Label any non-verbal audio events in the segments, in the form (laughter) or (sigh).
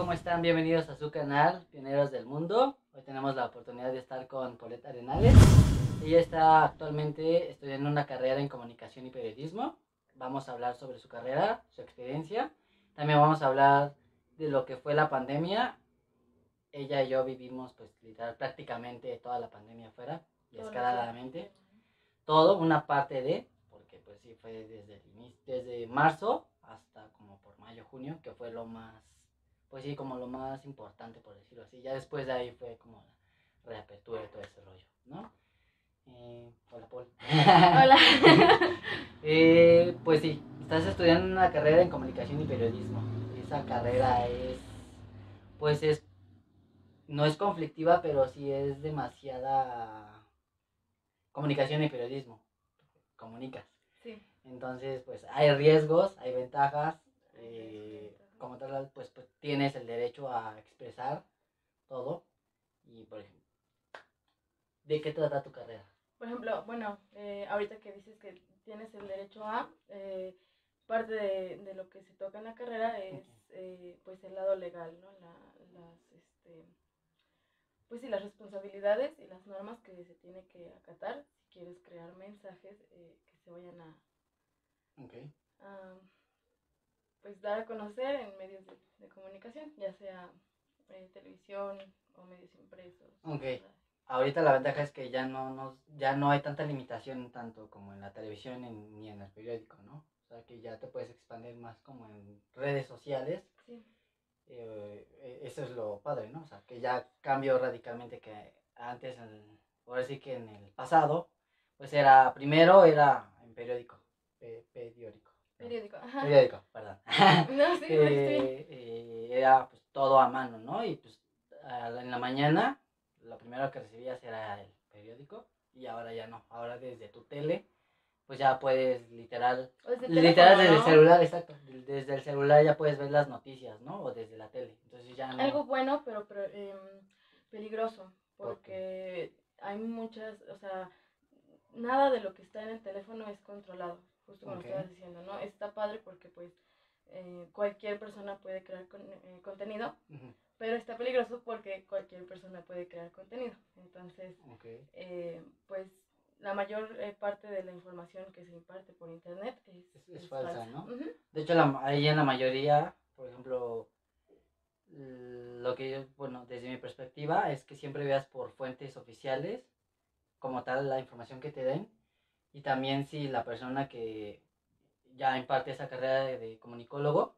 ¿cómo están? Bienvenidos a su canal, Pioneros del Mundo. Hoy tenemos la oportunidad de estar con Paulette Arenales. Ella está actualmente estudiando una carrera en comunicación y periodismo. Vamos a hablar sobre su carrera, su experiencia. También vamos a hablar de lo que fue la pandemia. Ella y yo vivimos, pues, literal, prácticamente toda la pandemia afuera, y escaladamente. Todo, una parte de, porque pues sí fue desde, desde marzo hasta como por mayo, junio, que fue lo más, pues sí, como lo más importante, por decirlo así. Ya después de ahí fue como la reapertura y todo ese rollo, ¿no? Eh, hola, Paul. Hola. (laughs) Eh, pues sí, estás estudiando una carrera en comunicación y periodismo. Esa carrera es, pues es, no es conflictiva, pero sí es demasiada comunicación y periodismo. Comunicas. Sí. Entonces, pues hay riesgos, hay ventajas. eh, como tal, pues, pues tienes el derecho a expresar todo. Y, por ejemplo, ¿de qué trata tu carrera? Por ejemplo, bueno, eh, ahorita que dices que tienes el derecho a, eh, parte de, de lo que se toca en la carrera es eh, pues el lado legal, ¿no? La, las, este, pues sí, las responsabilidades y las normas que se tiene que acatar si quieres crear mensajes eh, que se vayan a, Ok. a, pues dar a conocer en medios de, de comunicación, ya sea eh, televisión o medios impresos. Ok. ¿verdad? Ahorita la ventaja es que ya no, no, ya no hay tanta limitación tanto como en la televisión en- ni en el periódico, ¿no? O sea que ya te puedes expandir más como en redes sociales. Sí. eh, eh, eso es lo padre, ¿no? O sea que ya cambió radicalmente que antes, en- ahora sí que en el pasado, pues era, primero era en periódico, pe- periódico. Periódico, ajá. Periódico, perdón. (laughs) No, sí, sí. que eh, era pues todo a mano, ¿no? Y pues la- en la mañana lo primero que recibías era el periódico y ahora ya no, ahora desde tu tele pues ya puedes literal, desde literal teléfono, desde el celular, exacto, desde el celular ya puedes ver las noticias, ¿no? O desde la tele, entonces ya no. Algo bueno, pero, pero, em, peligroso, ¿Por porque hay muchas, o sea, nada de lo que está en el teléfono es controlado, justo como estabas diciendo, ¿no? Está padre porque pues eh, cualquier persona puede crear con- eh, contenido, pero está peligroso porque cualquier persona puede crear contenido. Entonces, eh, pues la mayor eh, parte de la información que se imparte por internet es, Es- es falsa, ¿no? De hecho, la, ahí en la mayoría, por ejemplo, lo que yo, bueno, desde mi perspectiva es que siempre veas por fuentes oficiales, como tal, la información que te den, y también si la persona que ya imparte esa carrera de, comunicólogo,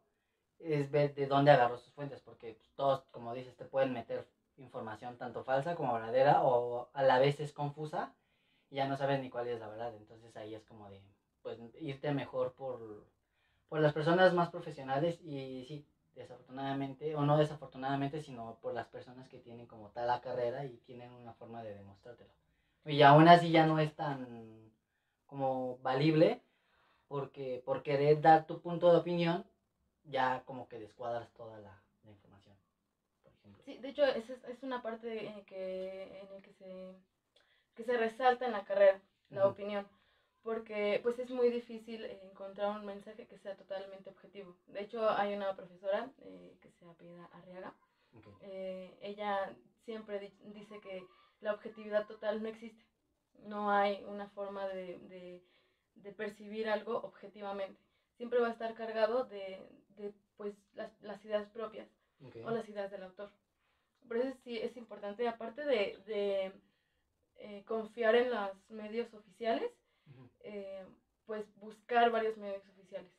es ver de dónde agarró sus fuentes, porque todos, como dices, te pueden meter información tanto falsa como verdadera, o a la vez es confusa, y ya no sabes ni cuál es la verdad, entonces ahí es como de, pues, irte mejor por por las personas más profesionales y sí, desafortunadamente, o no desafortunadamente, sino por las personas que tienen como tal la carrera y tienen una forma de demostrártelo. Y aún así ya no es tan como valible, porque por querer dar tu punto de opinión, ya como que descuadras toda la, la información, por ejemplo. Sí, de hecho, es, es una parte en, que, en el que se, que se resalta en la carrera, la opinión, porque pues es muy difícil encontrar un mensaje que sea totalmente objetivo. De hecho, hay una profesora eh, que se apellida Arriaga, Ok. eh, ella siempre di- dice que la objetividad total no existe, no hay una forma de, de, de percibir algo objetivamente, siempre va a estar cargado de, de pues las, las ideas propias o las ideas del autor. Por eso sí es importante, aparte de, de, eh, confiar en los medios oficiales, eh, pues buscar varios medios oficiales.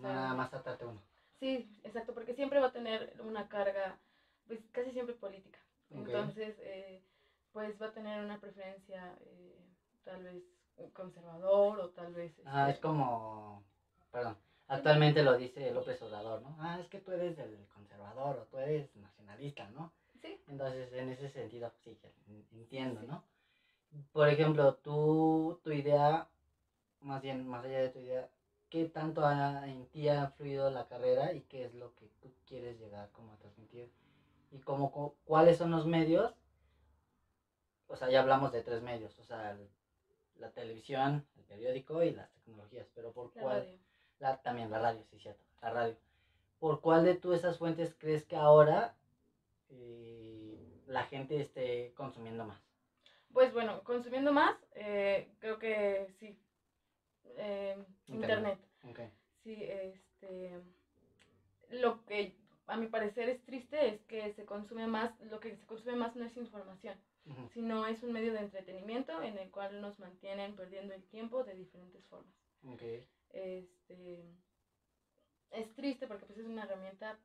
Nada más tratarte uno. Sí, exacto, porque siempre va a tener una carga, pues casi siempre política. Entonces, eh, pues va a tener una preferencia eh, tal vez conservador o tal vez... Ah, este, es como, perdón, actualmente lo dice López Obrador, ¿no? Ah, es que tú eres el conservador o tú eres nacionalista, ¿no? Sí, Entonces, en ese sentido, sí, entiendo, sí. ¿no? Por ejemplo, tú, tu idea, más bien, más allá de tu idea, ¿qué tanto ha- en ti ha influido la carrera y qué es lo que tú quieres llegar como a transmitir? Y cómo, cu- cuáles son los medios, o sea, ya hablamos de tres medios, o sea, el- la televisión, el periódico y las tecnologías, pero ¿por la cuál? radio. La, también la radio, sí, cierto, la radio. ¿por cuál de tú esas fuentes crees que ahora eh, la gente esté consumiendo más? Pues bueno, consumiendo más, eh, creo que sí. Eh, internet. Internet. Sí, este. Lo que a mi parecer es triste es que se consume más, lo que se consume más no es información, Sino es un medio de entretenimiento en el cual nos mantienen perdiendo el tiempo de diferentes formas. Ok. Este, es triste porque pues es una herramienta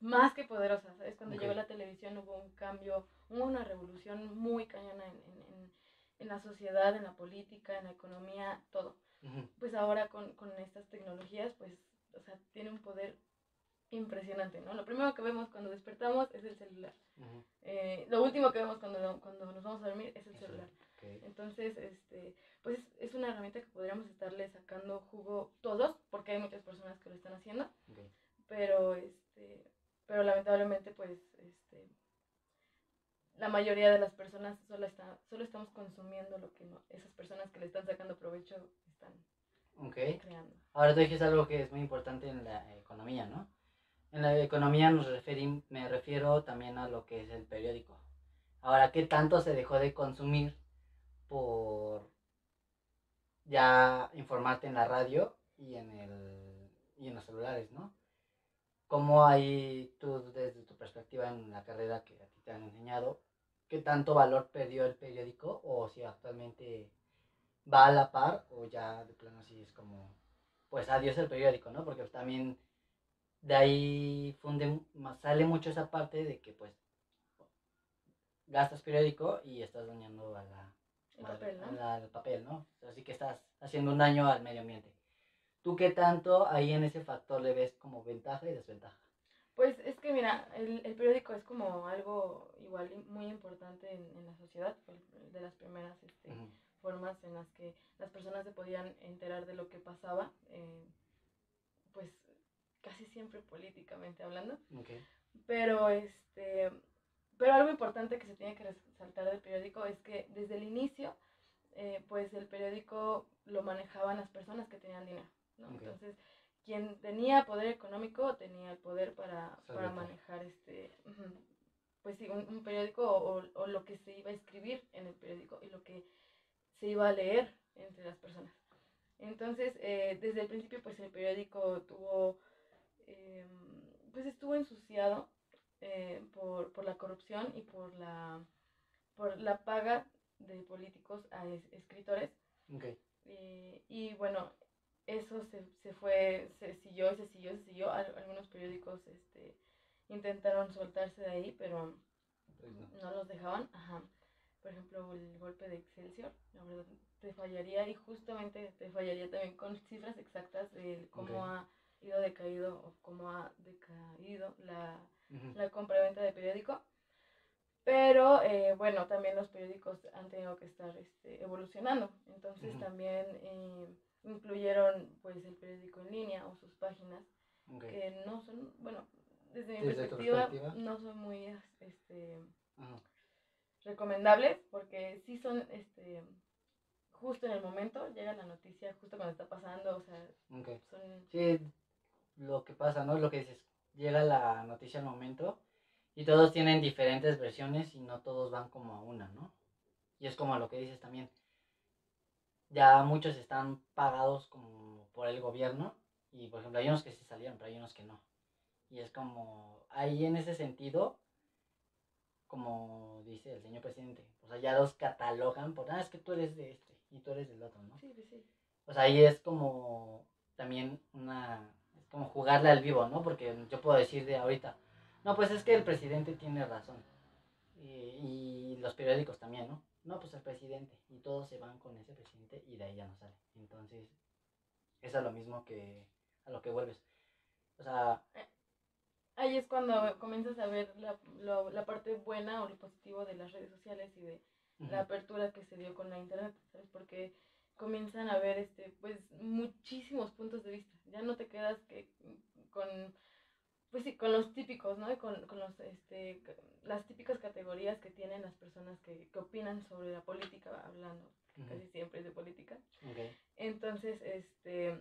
más que poderosa, ¿sabes? Cuando Ok. llegó la televisión hubo un cambio, hubo una revolución muy cañona en, en- en- la sociedad, en la política, en la economía, todo. Ujú. Pues ahora con, con estas tecnologías, pues, o sea, tiene un poder impresionante, ¿no? Lo primero que vemos cuando despertamos es el celular. Eh, lo último que vemos cuando, cuando nos vamos a dormir es el Eso, celular. Entonces, este, pues es una herramienta que podríamos estarle sacando jugo todos, porque hay muchas personas que lo están haciendo, pero este, pero lamentablemente pues este la mayoría de las personas solo está, solo estamos consumiendo lo que no, esas personas que le están sacando provecho están creando. Ahora tú dijiste algo que es muy importante en la economía, ¿no? En la economía nos me refiero también a lo que es el periódico. Ahora, ¿qué tanto se dejó de consumir por ya informarte en la radio y en, el, y en los celulares, ¿no? ¿Cómo ahí tú, desde tu perspectiva en la carrera que a ti te han enseñado, qué tanto valor perdió el periódico o si actualmente va a la par o ya de plano así es como, pues adiós el periódico, ¿no? Porque también de ahí funde, sale mucho esa parte de que pues gastas periódico y estás dañando a la, El al- papel, ¿no? a la- al papel, ¿no? Así que estás haciendo un daño al medio ambiente. ¿Tú qué tanto ahí en ese factor le ves como ventaja y desventaja? Pues es que mira, el, el periódico es como algo igual muy importante en, en la sociedad, fue de las primeras este, Ujú. formas en las que las personas se podían enterar de lo que pasaba, eh, pues casi siempre políticamente hablando. Pero este pero algo importante que se tiene que resaltar del periódico es que desde el inicio, eh, pues el periódico lo manejaban las personas que tenían dinero, ¿no? Entonces, quien tenía poder económico tenía el poder para, para manejar este, pues sí, un, un periódico o, o lo que se iba a escribir en el periódico y lo que se iba a leer entre las personas. Entonces, eh, desde el principio, pues el periódico tuvo, eh, pues estuvo ensuciado eh, por, por la corrupción y por la, por la paga de políticos a es- escritores. Ok. Eh, y bueno, eso se, se fue, se siguió se siguió, se siguió. Al- algunos periódicos este, intentaron soltarse de ahí, pero Pues no. no los dejaban. Ajá. Por ejemplo, el golpe de Excelsior, la verdad, te fallaría y justamente te fallaría también con cifras exactas de cómo Ok. ha ido decaído o cómo ha decaído la, Ujú. la compra-venta de periódico. Pero eh, bueno, también los periódicos han tenido que estar este, evolucionando. Entonces también eh, incluyeron pues el periódico en línea o sus páginas que no son, bueno, desde mi Desde perspectiva, perspectiva. no son muy este, Ajá. recomendables porque sí son este justo en el momento llega la noticia justo cuando está pasando o sea son Sí, lo que pasa, ¿no? Lo que dices, llega la noticia al momento y todos tienen diferentes versiones y no todos van como a una, ¿no? Y es como lo que dices también. Ya muchos están pagados como por el gobierno y, por ejemplo, hay unos que sí salieron, pero hay unos que no. Y es como, ahí en ese sentido, como dice el señor presidente, o sea, ya los catalogan por, ah, es que tú eres de este y tú eres del otro, ¿no? sí sí, sí O sea, ahí es como también una, como jugarle al vivo, ¿no? Porque yo puedo decir de ahorita, no, pues es que el presidente tiene razón. Y, y los periódicos también, ¿no? No, pues el presidente. Y todos se van con ese presidente y de ahí ya no sale. Entonces, es lo mismo que a lo que vuelves. O sea, ahí es cuando comienzas a ver la, lo- la parte buena o lo positivo de las redes sociales y de la apertura que se dio con la internet, ¿sabes? Porque comienzan a ver este pues muchísimos puntos de vista. Ya no te quedas que con pues sí, con los típicos, ¿no? Y con, con los este las típicas categorías que tienen las personas que, que opinan sobre la política, hablando ujú, casi siempre de política. Entonces, este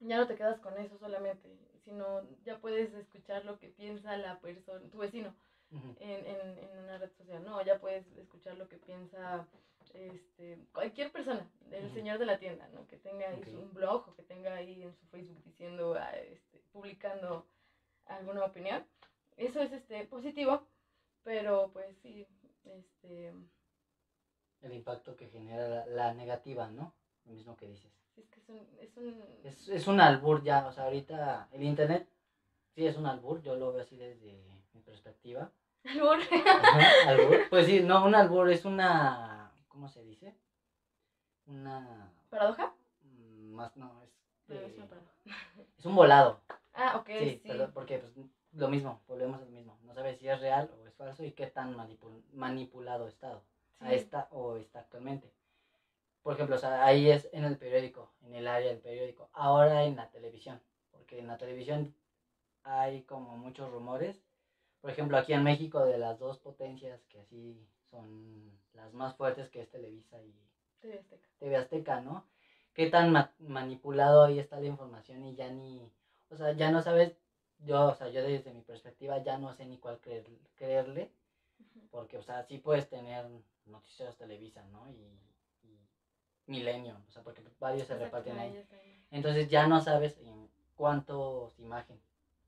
ya no te quedas con eso solamente, sino ya puedes escuchar lo que piensa la persona, tu vecino, Ujú. en, en, en una red social, ¿no? Ya puedes escuchar lo que piensa este, cualquier persona, el señor de la tienda, ¿no? Que tenga ahí un blog o que tenga ahí en su Facebook diciendo, ah, este, publicando alguna opinión. Eso es este, positivo, pero pues sí, este, El impacto que genera la, la negativa, ¿no? Lo mismo que dices. es que es un... Es un Es, es un albur ya, o sea, ahorita el internet sí es un albur, yo lo veo así desde mi perspectiva. (laughs) albur. Ajá, albur. Pues sí, no, un albur es una, ¿cómo se dice? Una, ¿Paradoja? mm, más, no, es, eh, (laughs) es un volado. Ah, ok, Sí, sí. perdón, porque pues, lo mismo, volvemos a lo mismo. No sabes si es real o es falso y qué tan manipul- manipulado estado a sí. esta o está actualmente. Por ejemplo, o sea, ahí es en el periódico, en el área del periódico. Ahora en la televisión, porque en la televisión hay como muchos rumores. Por ejemplo, aquí en México de las dos potencias que así son las más fuertes que es Televisa y TV Azteca. TV Azteca, ¿no? Qué tan ma- manipulado ahí está la información y ya ni, o sea, ya no sabes, yo, o sea, yo desde mi perspectiva ya no sé ni cuál creer, creerle, porque, o sea, sí puedes tener noticieros Televisa, ¿no? Y, y Milenio, o sea, porque varios se reparten ahí. Entonces ya no sabes en cuántos imagen,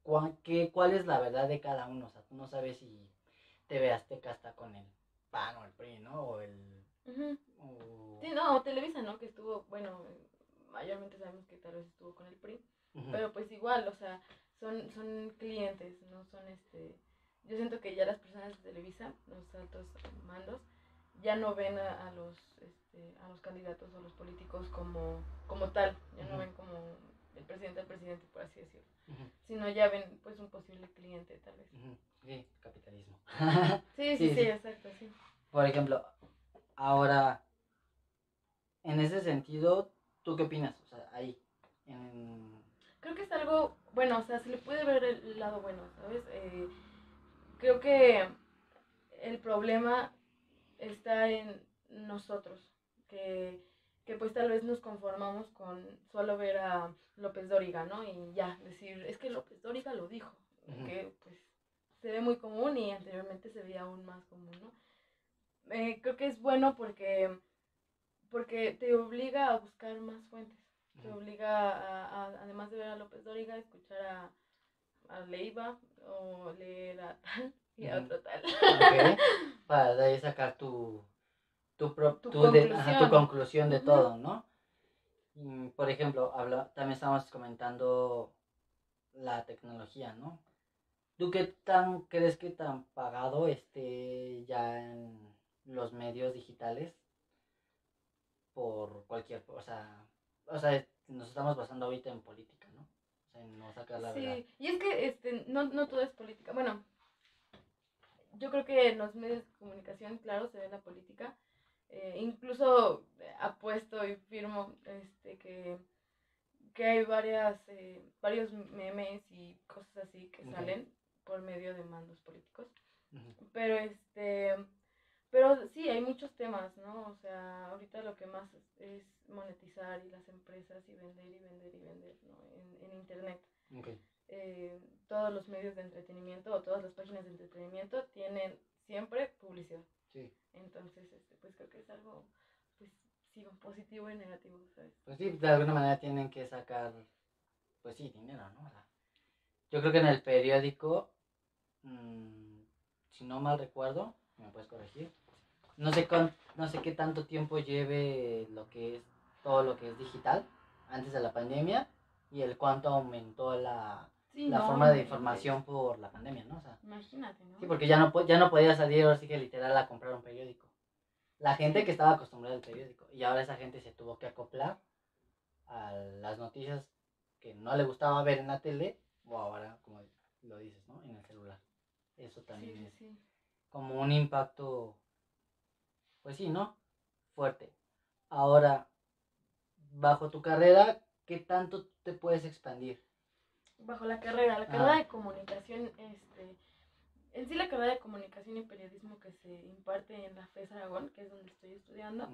cuán- qué, cuál es la verdad de cada uno, o sea, tú no sabes si TV Azteca está con el PAN o el PRI, ¿no? O el... Ujú. o- Sí, no, Televisa, ¿no? Que estuvo, bueno, mayormente sabemos que tal vez estuvo con el PRI, pero pues igual, o sea, son, son clientes, no son este... Yo siento que ya las personas de Televisa, los altos mandos, ya no ven a, a los este, a los candidatos o a los políticos como, como tal, ya no ven como el presidente del presidente, por así decirlo, Ujú. sino ya ven pues un posible cliente tal vez. Sí, capitalismo. (laughs) Sí, sí, Sí, sí, sí. exacto, sí. Por ejemplo, ahora, en ese sentido, ¿tú qué opinas? O sea, ahí, en... Creo que es algo, bueno, o sea, se le puede ver el lado bueno, ¿sabes? Eh, creo que el problema está en nosotros, que, que pues tal vez nos conformamos con solo ver a López Dóriga, ¿no? Y ya, decir, es que López Dóriga lo dijo, que pues se ve muy común y anteriormente se veía aún más común, ¿no? Eh, creo que es bueno porque, porque te obliga a buscar más fuentes te obliga a, a- además de ver a López Dóriga, a escuchar a, a Leiva o leer a tal (laughs) y a otro tal. Ok, (laughs) Para de ahí sacar tu, tu, pro- Tu tu de- ajá, tu conclusión. conclusión de todo, ¿no? Y, por ejemplo, habla, también estamos comentando la tecnología, ¿no? ¿Tú qué tan crees que tan pagado esté ya en los medios digitales por cualquier, o sea, o sea, nos estamos basando ahorita en política, ¿no? O sea, no sacar la verdad. Sí, y es que este, no, no todo es política. Bueno, yo creo que en los medios de comunicación, claro, se ve la política. Eh, incluso eh, apuesto y firmo este, que, que hay varias, eh, varios memes y cosas así que salen por medio de mandos políticos. Pero este, pero sí, hay muchos temas, ¿no? O sea, ahorita lo que más es, monetizar y las empresas y vender y vender y vender, ¿no? En, en internet. ok. Eh, todos los medios de entretenimiento o todas las páginas de entretenimiento tienen siempre publicidad. Sí. Entonces, este, pues creo que es algo, pues sí, positivo y negativo, ¿sabes? Pues sí, de alguna manera tienen que sacar, pues sí, dinero, ¿no? O sea, yo creo que en el periódico, mm, si no mal recuerdo, me puedes corregir, no sé, cuán- no sé qué tanto tiempo lleve lo que es todo lo que es digital antes de la pandemia y el cuánto aumentó la, Sí, la no, forma de información por la pandemia, ¿no? O sea, Imagínate, ¿no? sí, porque ya no, po- ya no podía salir ahora sí que literal a comprar un periódico. La gente que estaba acostumbrada al periódico y ahora esa gente se tuvo que acoplar a las noticias que no le gustaba ver en la tele o ahora, como lo dices, ¿no? En el celular. Eso también sí, es sí. como un impacto, pues sí, ¿no? Fuerte. Ahora, bajo tu carrera, ¿qué tanto te puedes expandir? Bajo la carrera, la Ah. carrera de comunicación, este, en sí la carrera de comunicación y periodismo que se imparte en la FES Aragón, que es donde estoy estudiando,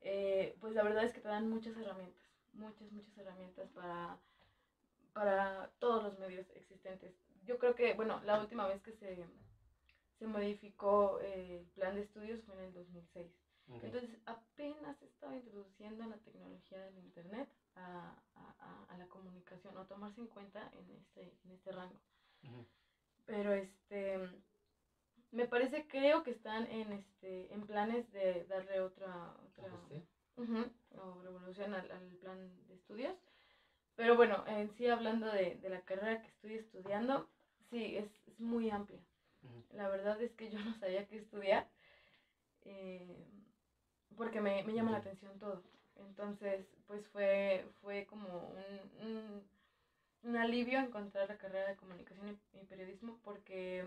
eh, pues la verdad es que te dan muchas herramientas, muchas, muchas herramientas para, para todos los medios existentes. Yo creo que, bueno, la última vez que se, se modificó eh, el plan de estudios fue en el 2006. Entonces apenas estaba introduciendo la tecnología del Internet a, a, a, la comunicación o tomarse en cuenta en este, en este rango. Pero este me parece, creo que están en este en planes de darle otra, otra o revolución al, al, plan de estudios. Pero bueno, en sí hablando de, de la carrera que estoy estudiando, sí, es, es muy amplia. La verdad es que yo no sabía qué estudiar. Eh, porque me, me llama la atención todo. Entonces, pues fue, fue como un, un, alivio encontrar la carrera de comunicación y, periodismo porque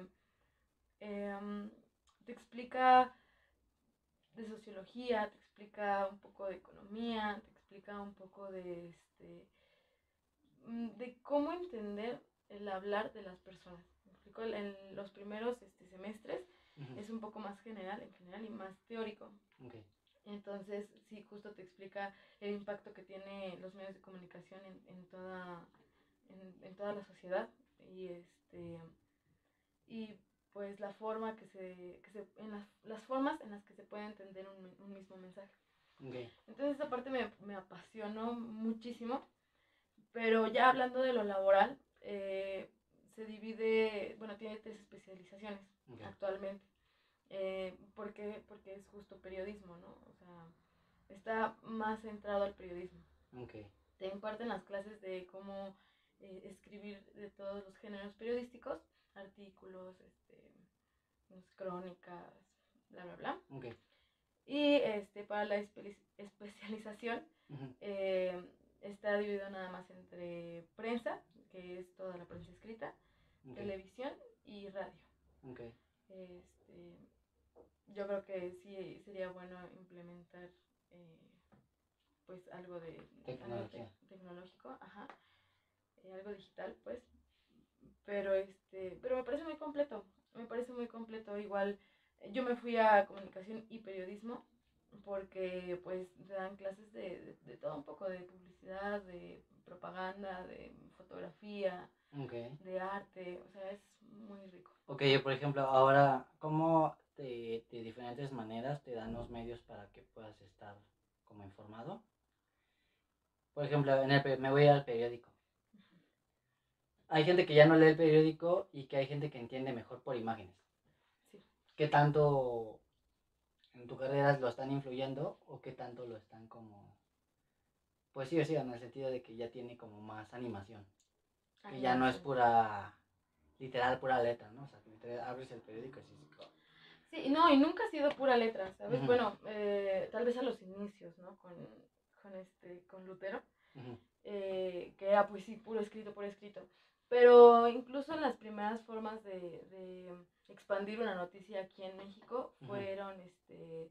em, te explica de sociología, te explica un poco de economía, te explica un poco de, este, mm, de cómo entender el hablar de las personas. en los primeros este, semestres es un poco más general, en general, y más teórico. Entonces, sí, justo te explica el impacto que tiene los medios de comunicación en, en toda, en, toda la sociedad y este y pues la forma que se, que se en las, las formas en las que se puede entender un, un mismo mensaje. Entonces esa parte me, me, apasionó muchísimo, pero ya hablando de lo laboral, eh, se divide, bueno, tiene tres especializaciones actualmente. Eh, porque, porque es justo periodismo, ¿no? O sea, está más centrado al periodismo. Okay. Te imparten las clases de cómo eh, escribir de todos los géneros periodísticos, artículos, este, crónicas, bla, bla, bla. Okay. Y este, para la especialización eh, está dividido nada más entre prensa, que es toda la prensa escrita, televisión y radio. Okay. Este, yo creo que sí sería bueno implementar eh, pues algo de tecnológico, ajá, eh, algo digital, pues. Pero este, pero me parece muy completo, me parece muy completo. Igual yo me fui a comunicación y periodismo porque pues dan clases de, de, todo un poco, de publicidad, de propaganda, de fotografía, de arte, o sea, es muy rico. Ok, por ejemplo, ahora, ¿cómo de, de, diferentes maneras te dan los medios para que puedas estar como informado. Por ejemplo, en el, me voy al periódico. Hay gente que ya no lee el periódico y que hay gente que entiende mejor por imágenes. Sí. ¿Qué tanto en tu carrera lo están influyendo o qué tanto lo están como... Pues sí o sí, en el sentido de que ya tiene como más animación. Que ya no es pura, literal, pura letra, ¿no? O sea, que abres el periódico y Sí, no, y nunca ha sido pura letra, ¿sabes? Bueno, eh, tal vez a los inicios, ¿no? Con, con, este, con Lutero, eh, que era pues sí, puro escrito, puro escrito. Pero incluso en las primeras formas de, de expandir una noticia aquí en México fueron este,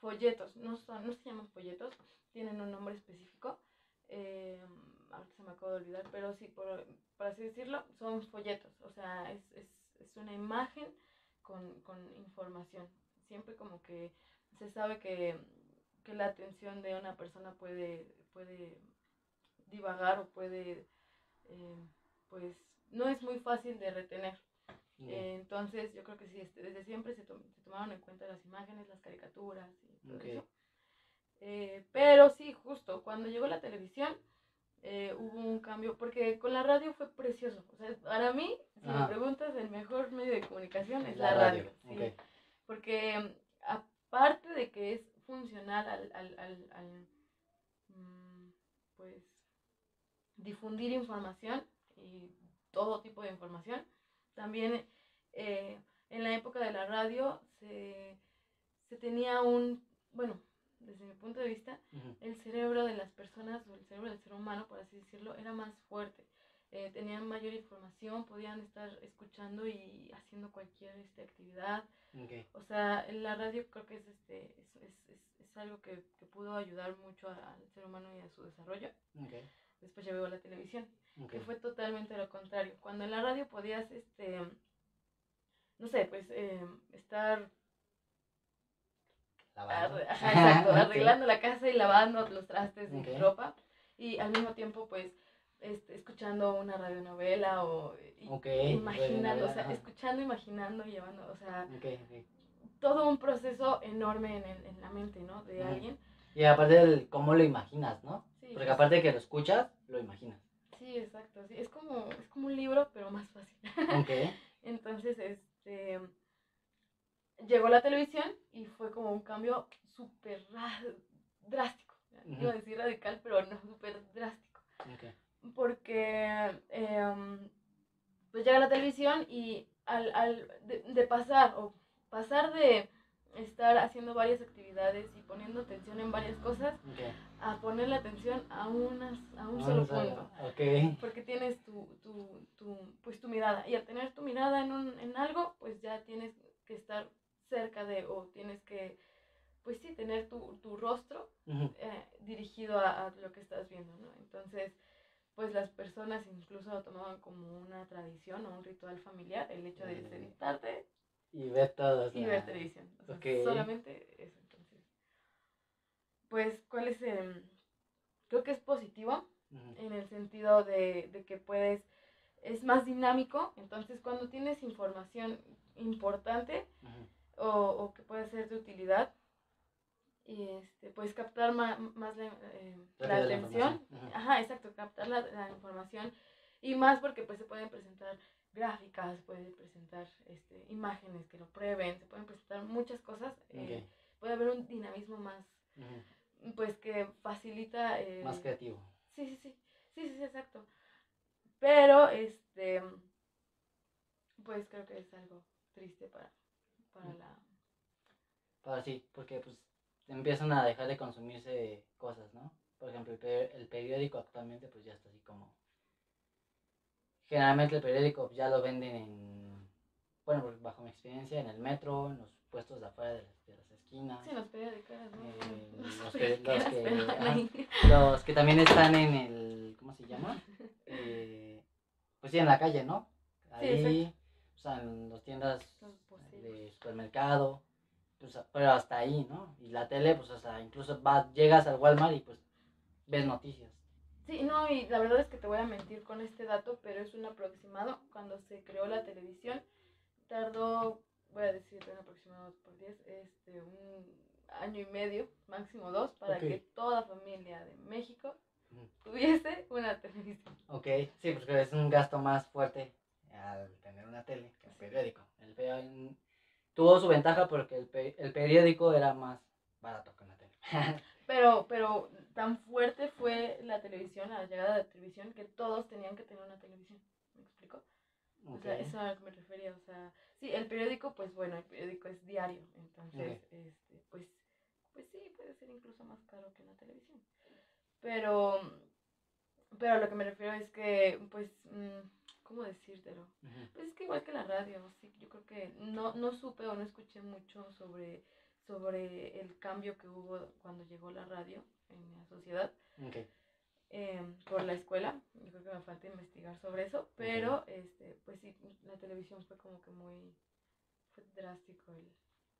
folletos, no, son, no se llaman folletos, tienen un nombre específico. Eh, ahora se me acabo de olvidar, pero sí, por, por así decirlo, son folletos. O sea, es, es, es una imagen con, con información. Siempre como que se sabe que, que, la atención de una persona puede, puede divagar o puede, eh, pues, no es muy fácil de retener. entonces, yo creo que sí, este, desde siempre se, se, tomaron en cuenta las imágenes, las caricaturas y todo eso. Eh, pero sí, justo, cuando llegó la televisión, eh, hubo un cambio, porque con la radio fue precioso. O sea, para mí, si me preguntas, el mejor medio de comunicación es la, radio. ¿sí? Porque aparte de que es funcional al, al, al, al mm, pues, difundir información y todo tipo de información, también eh, en la época de la radio se, se tenía un, bueno, desde mi punto de vista, el cerebro de las personas o el cerebro del ser humano, por así decirlo, era más fuerte. Eh, tenían mayor información, podían estar escuchando y haciendo cualquier este, actividad. O sea, la radio creo que es, este, es, es, es, algo que, que, pudo ayudar mucho al ser humano y a su desarrollo. Después ya veo la televisión, que fue totalmente lo contrario. Cuando en la radio podías, este, no sé, pues eh, estar (laughs) arreglando la casa y lavando los trastes y ropa. Y al mismo tiempo, pues, este, escuchando una radionovela o i- Ok, imaginando, o sea, ajá. escuchando, imaginando, llevando, o sea, todo un proceso enorme en, el- en la mente, ¿no? De alguien. Y aparte del cómo lo imaginas, ¿no? Sí, Porque aparte de que lo escuchas, lo imaginas. sí, exacto, sí, es como, es como un libro, pero más fácil. (laughs) Entonces, este, llegó la televisión y fue como un cambio súper drástico. Iba a decir radical, pero no, súper drástico. Porque, em, pues llega la televisión y al, al de, de pasar, o pasar de estar haciendo varias actividades y poniendo atención en varias cosas, a ponerle atención a, unas, a un solo punto. porque tienes tu, tu, tu, pues tu mirada. Y al tener tu mirada en, un, en algo pues ya tienes que estar cerca de o tienes que pues sí tener tu, tu rostro eh, dirigido a, a lo que estás viendo no entonces pues las personas incluso lo tomaban como una tradición o un ritual familiar el hecho de Mm. sentarte Y ver todo. o y ver televisión o sea, ok. solamente eso entonces pues cuál es el creo que es positivo en el sentido de, de que puedes, es más dinámico, entonces cuando tienes información importante. O, o que puede ser de utilidad, y este, puedes captar ma- más la, eh, la Rápido la atención, ajá, exacto, captar la, la información y más porque pues se pueden presentar gráficas, se pueden presentar este, imágenes que lo prueben, se pueden presentar muchas cosas, eh, puede haber un dinamismo más, pues que facilita... eh, Más creativo. Sí, sí, sí. Sí, sí, sí, exacto. Pero, este, pues creo que es algo triste para, para la... Para sí, porque pues empiezan a dejar de consumirse cosas, ¿no? Por ejemplo, el, pe- el periódico actualmente pues ya está así como... Generalmente el periódico ya lo venden en... Bueno, bajo mi experiencia, en el metro, en los puestos de afuera de las, de las esquinas. Sí, los periódicos, ¿no? Eh, (laughs) Los los que- los. Los también están en el... ¿Cómo se llama? (laughs) Eh, pues sí, en la calle, ¿no? Ahí, sea, en las tiendas de supermercado, pues, pero hasta ahí, ¿no? Y la tele, pues, sea, incluso va, llegas al Walmart y pues ves noticias. Sí, no, y la verdad es que te voy a mentir con este dato, pero es un aproximado. Cuando se creó la televisión, tardó, voy a decir un aproximado por 10, este, un año y medio, máximo dos, para Ok. que toda familia de México tuviese una televisión. Ok, sí, pues que es un gasto más fuerte al tener una tele que el periódico. El pe- tuvo su ventaja porque el, pe- el periódico era más barato que una tele. (laughs) Pero, pero tan fuerte fue la televisión, la llegada de la televisión, que todos tenían que tener una televisión. ¿Me explico? O sea, eso a lo que me refería. O sea, sí, el periódico, pues bueno, el periódico es diario. Entonces, este, pues, pues sí, puede ser incluso más caro que una televisión. Pero, pero a lo que me refiero es que, pues, mm, ¿cómo decírtelo? Pues es que igual que la radio, sí, yo creo que no, no supe o no escuché mucho sobre, sobre el cambio que hubo cuando llegó la radio en la sociedad eh, por la escuela. Yo creo que me falta investigar sobre eso, pero este, pues sí, la televisión fue como que muy fue drástico el,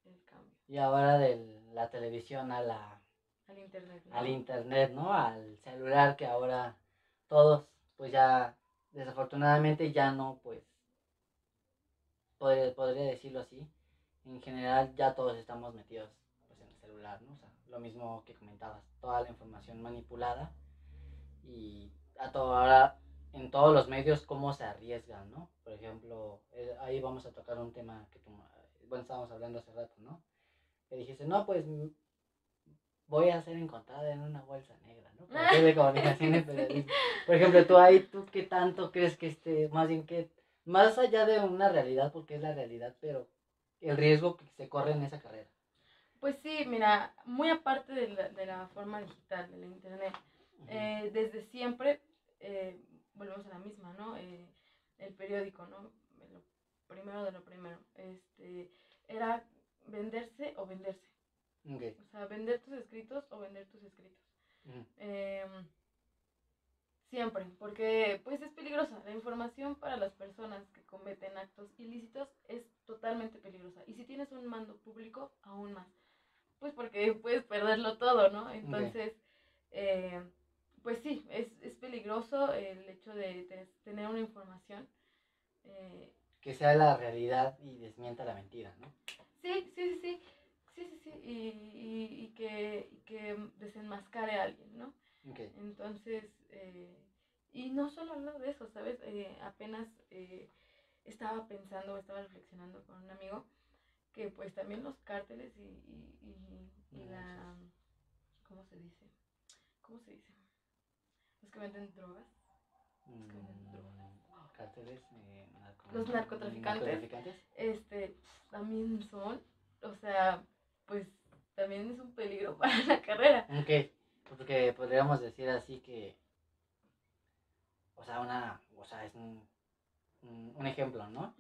el cambio Y ahora de la televisión a la, al internet. ¿no? al internet, ¿no? Al celular que ahora todos, pues ya, desafortunadamente ya no, pues, podría, podría decirlo así. En general ya todos estamos metidos pues, en el celular, ¿no? O sea, lo mismo que comentabas, toda la información manipulada y a todo ahora en todos los medios cómo se arriesgan, ¿no? Por ejemplo, eh, ahí vamos a tocar un tema que tú, bueno, estábamos hablando hace rato, ¿no? Que dijiste, no, pues voy a ser encontrada en una bolsa negra, ¿no? Por qué (laughs) de comunicación y periodismo. Por ejemplo, tú ahí, ¿tú qué tanto crees que esté, más bien que, más allá de una realidad, porque es la realidad, pero el riesgo que se corre en esa carrera? Pues sí, mira, muy aparte de la, de la forma digital, de la internet, eh, desde siempre, eh, volvemos a la misma, ¿no? Eh, el periódico, ¿no? Lo primero de lo primero, este, era venderse o venderse. O sea, vender tus escritos o vender tus escritos. Em, siempre, porque pues es peligrosa. La información para las personas que cometen actos ilícitos es totalmente peligrosa. Y si tienes un mando público, aún más. Pues porque puedes perderlo todo, ¿no? Entonces, eh, pues sí, es, es peligroso el hecho de, de tener una información. eh, Que sea la realidad y desmienta la mentira, ¿no? sí, sí, sí, sí, sí, sí, sí, y, y, y que, y que desenmascare a alguien, ¿no? Entonces, eh, y no solo hablo de eso, ¿sabes? Eh, apenas eh, estaba pensando, estaba reflexionando con un amigo que pues también los cárteles y, y, y, y la... ¿Cómo se dice? ¿Cómo se dice? Los que venden drogas. Mm, cárteles, eh, narco- Los narcotraficantes. narcotraficantes. Este, también son, o sea, pues también es un peligro (laughs) para la carrera. Ok, porque podríamos decir así que, o sea, una, o sea, es un, un, ejemplo, ¿no?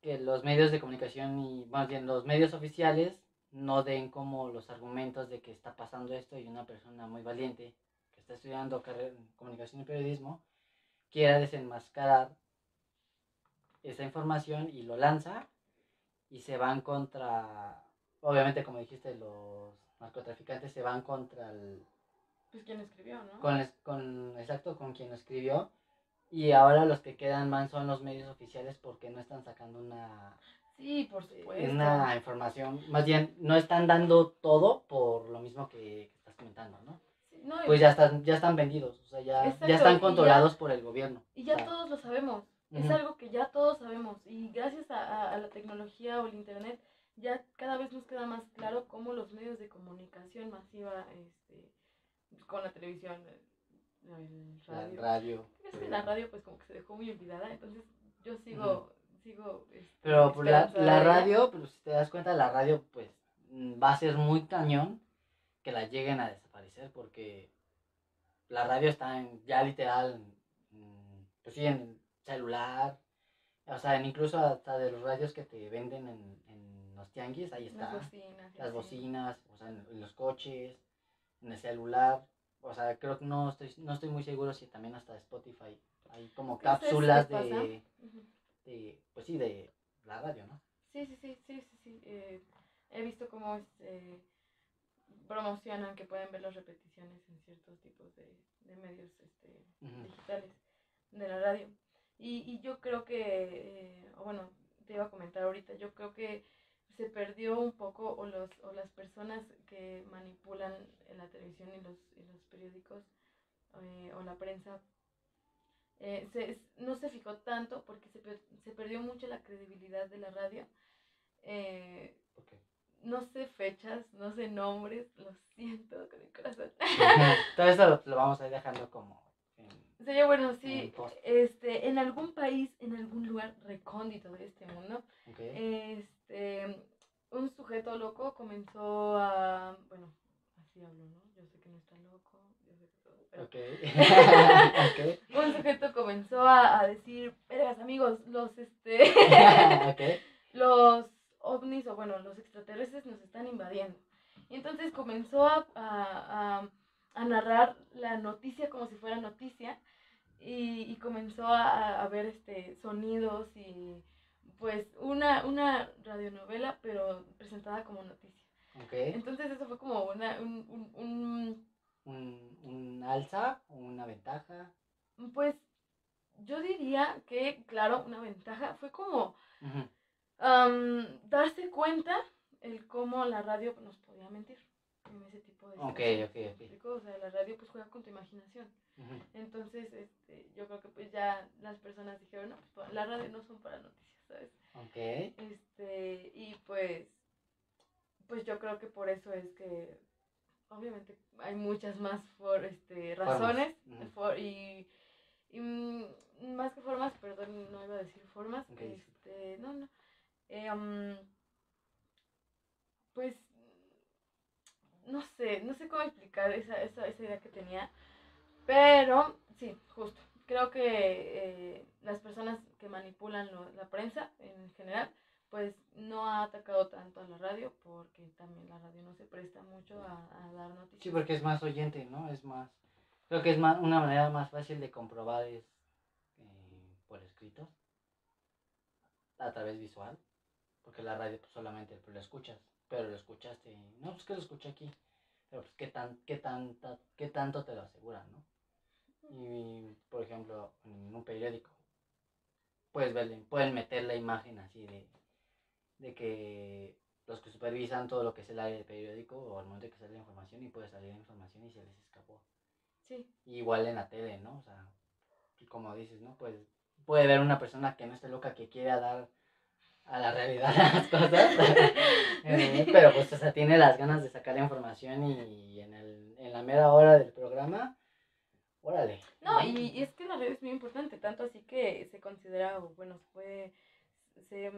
Que los medios de comunicación y, más bien, los medios oficiales no den como los argumentos de que está pasando esto y una persona muy valiente que está estudiando comunicación y periodismo quiera desenmascarar esa información y lo lanza y se van contra, obviamente como dijiste, los narcotraficantes se van contra el, Pues quien escribió, ¿no? con, con exacto, con quien lo escribió y ahora los que quedan más son los medios oficiales porque no están sacando una, Sí, por supuesto. una información, más bien no están dando todo por lo mismo que, que estás comentando, ¿no? Pues ya están, ya están vendidos, o sea, ya, Exacto, ya están ya- controlados por el gobierno. Y ya o sea, todos lo sabemos. Es algo que ya todos sabemos. Y gracias a, a- a la tecnología o el internet, ya cada vez nos queda más claro cómo los medios de comunicación masiva, este, con la televisión, el, el la radio. radio. Es que la radio pues como que se dejó muy olvidada, entonces yo sigo, sigo este, Pero pues, la, la radio, pues si te das cuenta, la radio pues va a ser muy cañón que la lleguen a desaparecer porque la radio está en, ya literal, pues sí, en celular, o sea, incluso hasta de los radios que te venden en, en los tianguis, ahí está. Las bocinas. Las o sea, en, en los coches, en el celular, o sea, creo que no estoy, no estoy muy seguro si también hasta Spotify hay como Es que ¿sabes cápsulas de, de, pues sí, de la radio, ¿no? Sí, sí, sí, sí, sí, sí. eh, he visto cómo este, promocionan que pueden ver las repeticiones en ciertos tipos de, de medios este, digitales de la radio. Y, y yo creo que, eh, o bueno, te iba a comentar ahorita, yo creo que se perdió un poco o, los, o las personas que manipulan en la televisión y los, y los periódicos eh, o la prensa eh, se- no se fijó tanto porque se, per- se perdió mucho la credibilidad de la radio. Eh, no sé fechas, no sé nombres, lo siento con el corazón. (laughs) Todo esto (laughs) lo, lo vamos a ir dejando como Sería bueno, sí, este, en algún país, en algún lugar recóndito de este mundo, este, un sujeto loco comenzó a, bueno, así hablo, ¿no? Yo sé que no está loco, yo sé que todo, pero Ok. (laughs) ok. un sujeto comenzó a, a decir, vergas amigos, los, este, (laughs) los ovnis o bueno, los extraterrestres nos están invadiendo. Y entonces comenzó a, a- a- a narrar la noticia como si fuera noticia y, y comenzó a, a ver este, sonidos y pues una, una radionovela pero presentada como noticia. Entonces eso fue como una, un, un- un Un, un alza, una ventaja. pues yo diría que, claro, una ventaja fue como am, darse cuenta el cómo la radio nos podía mentir en ese tipo de Ok, situaciones, ok, ¿me ok. explico? O sea, la radio pues juega con tu imaginación. Entonces, este, yo creo que pues ya las personas dijeron, no, pues la radio no son para noticias, ¿sabes? Ok. Este, y pues, pues yo creo que por eso es que, obviamente, hay muchas más for, este, razones for- y, y, mm, más que formas, perdón, no iba a decir formas, Ok, este, no, no, eh, um, pues, no sé, no sé explicar esa, esa, esa idea que tenía, pero sí, justo. Creo que eh, las personas que manipulan la prensa en general, pues no ha atacado tanto a la radio porque también la radio no se presta mucho a, dar noticias. Sí, porque es más oyente, ¿no? Es más. Creo que es más, una manera más fácil de comprobar es eh, por escrito, a través visual, porque la radio pues, solamente lo escuchas, pero lo escuchaste, no, pues que lo escuché aquí. Pero pues qué, tan, qué, tanta, qué tanto te lo aseguran, ¿no? Y, por ejemplo, en un periódico, puedes verle, pueden meter la imagen así de, de que los que supervisan todo lo que es el área del periódico o al momento que sale la información y puede salir la información y se les escapó. Sí. Igual en la tele, ¿no? O sea, como dices, ¿no? Pues puede ver una persona que no esté loca que quiera dar a la realidad las cosas, (laughs) eh, pero pues o sea, tiene las ganas de sacar la información y en, el, en la mera hora del programa, órale. No, y, y es que la red es muy importante, tanto así que se considera, o bueno, se puede, se,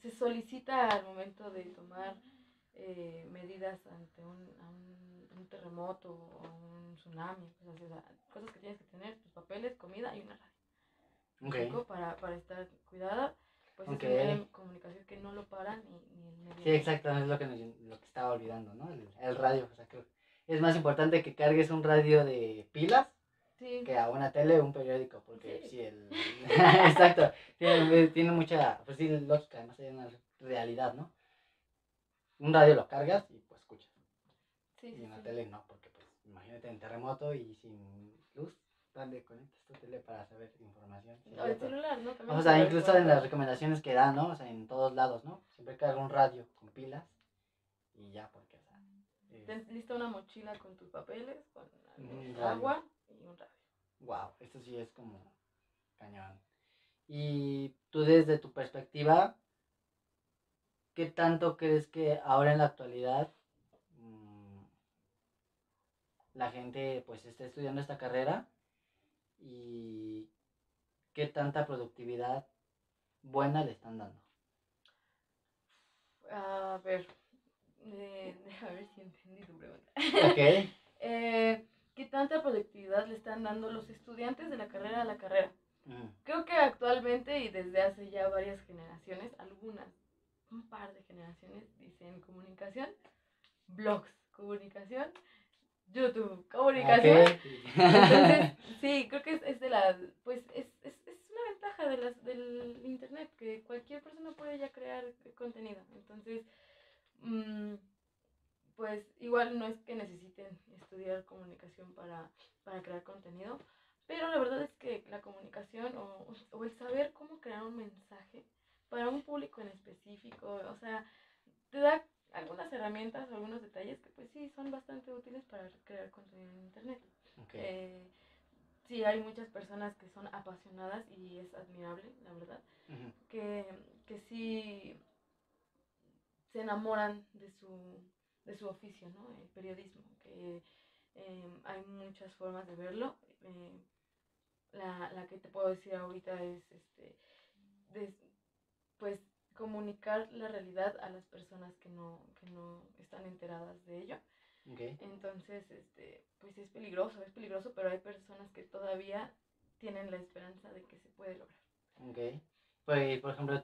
se solicita al momento de tomar eh, medidas ante un, a un, un terremoto o un tsunami, cosas, así, o sea, cosas que tienes que tener, tus papeles, comida y una radio. ¿Me Ok. explico? Para, para estar cuidada, pues es un medio de comunicación que no lo para ni, ni el medio. Sí, exacto, es lo que, nos- lo que estaba olvidando, ¿no? El, el radio, o sea, creo es más importante que cargues un radio de pilas Sí, que a una tele o un periódico, porque Sí. sí, el... (laughs) exacto, tiene, tiene mucha, pues sí, lógica, además hay una realidad, ¿no? Un radio lo cargas y pues escuchas, sí, y sí, en la sí. tele no, porque pues imagínate en terremoto y sin ¿dónde conectas tu tele para saber información? Sí, O el celular, ¿no? También O sea, incluso en las recomendaciones que dan, ¿no? O sea, en todos lados, ¿no? Siempre carga un radio con pilas y ya, porque, o sea, Ten lista una mochila con tus papeles, con agua y un radio. wow, esto sí es como cañón. Y tú desde tu perspectiva, ¿qué tanto crees que ahora en la actualidad mm, la gente pues esté estudiando esta carrera y qué tanta productividad buena le están dando? A ver, eh, (laughs) déjame ver si entendí tu pregunta. Ok. (laughs) Eh, ¿Qué tanta productividad le están dando los estudiantes de la carrera a la carrera? Creo que actualmente y desde hace ya varias generaciones, algunas, un par de generaciones, dicen comunicación, blogs, comunicación, YouTube, comunicación. Entonces, (laughs) sí, creo que es, es de la, pues es, es, es una ventaja de las, del internet, que cualquier persona puede ya crear contenido. Entonces, mm, pues igual no es que necesiten estudiar comunicación para, para crear contenido, pero la verdad es que la comunicación o, o el saber cómo crear un mensaje para un público en específico, o sea, te da algunas herramientas algunos detalles que pues sí son bastante útiles para crear contenido en internet. Eh, sí, hay muchas personas que son apasionadas y es admirable, la verdad, que, que sí se enamoran de su, de su oficio, ¿no? El periodismo, que eh, hay muchas formas de verlo. eh, la, la que te puedo decir ahorita es, este, pues, comunicar la realidad a las personas que no, que no están enteradas de ello. Entonces, este, pues es peligroso, es peligroso, pero hay personas que todavía tienen la esperanza de que se puede lograr. Ok. Pues, por ejemplo,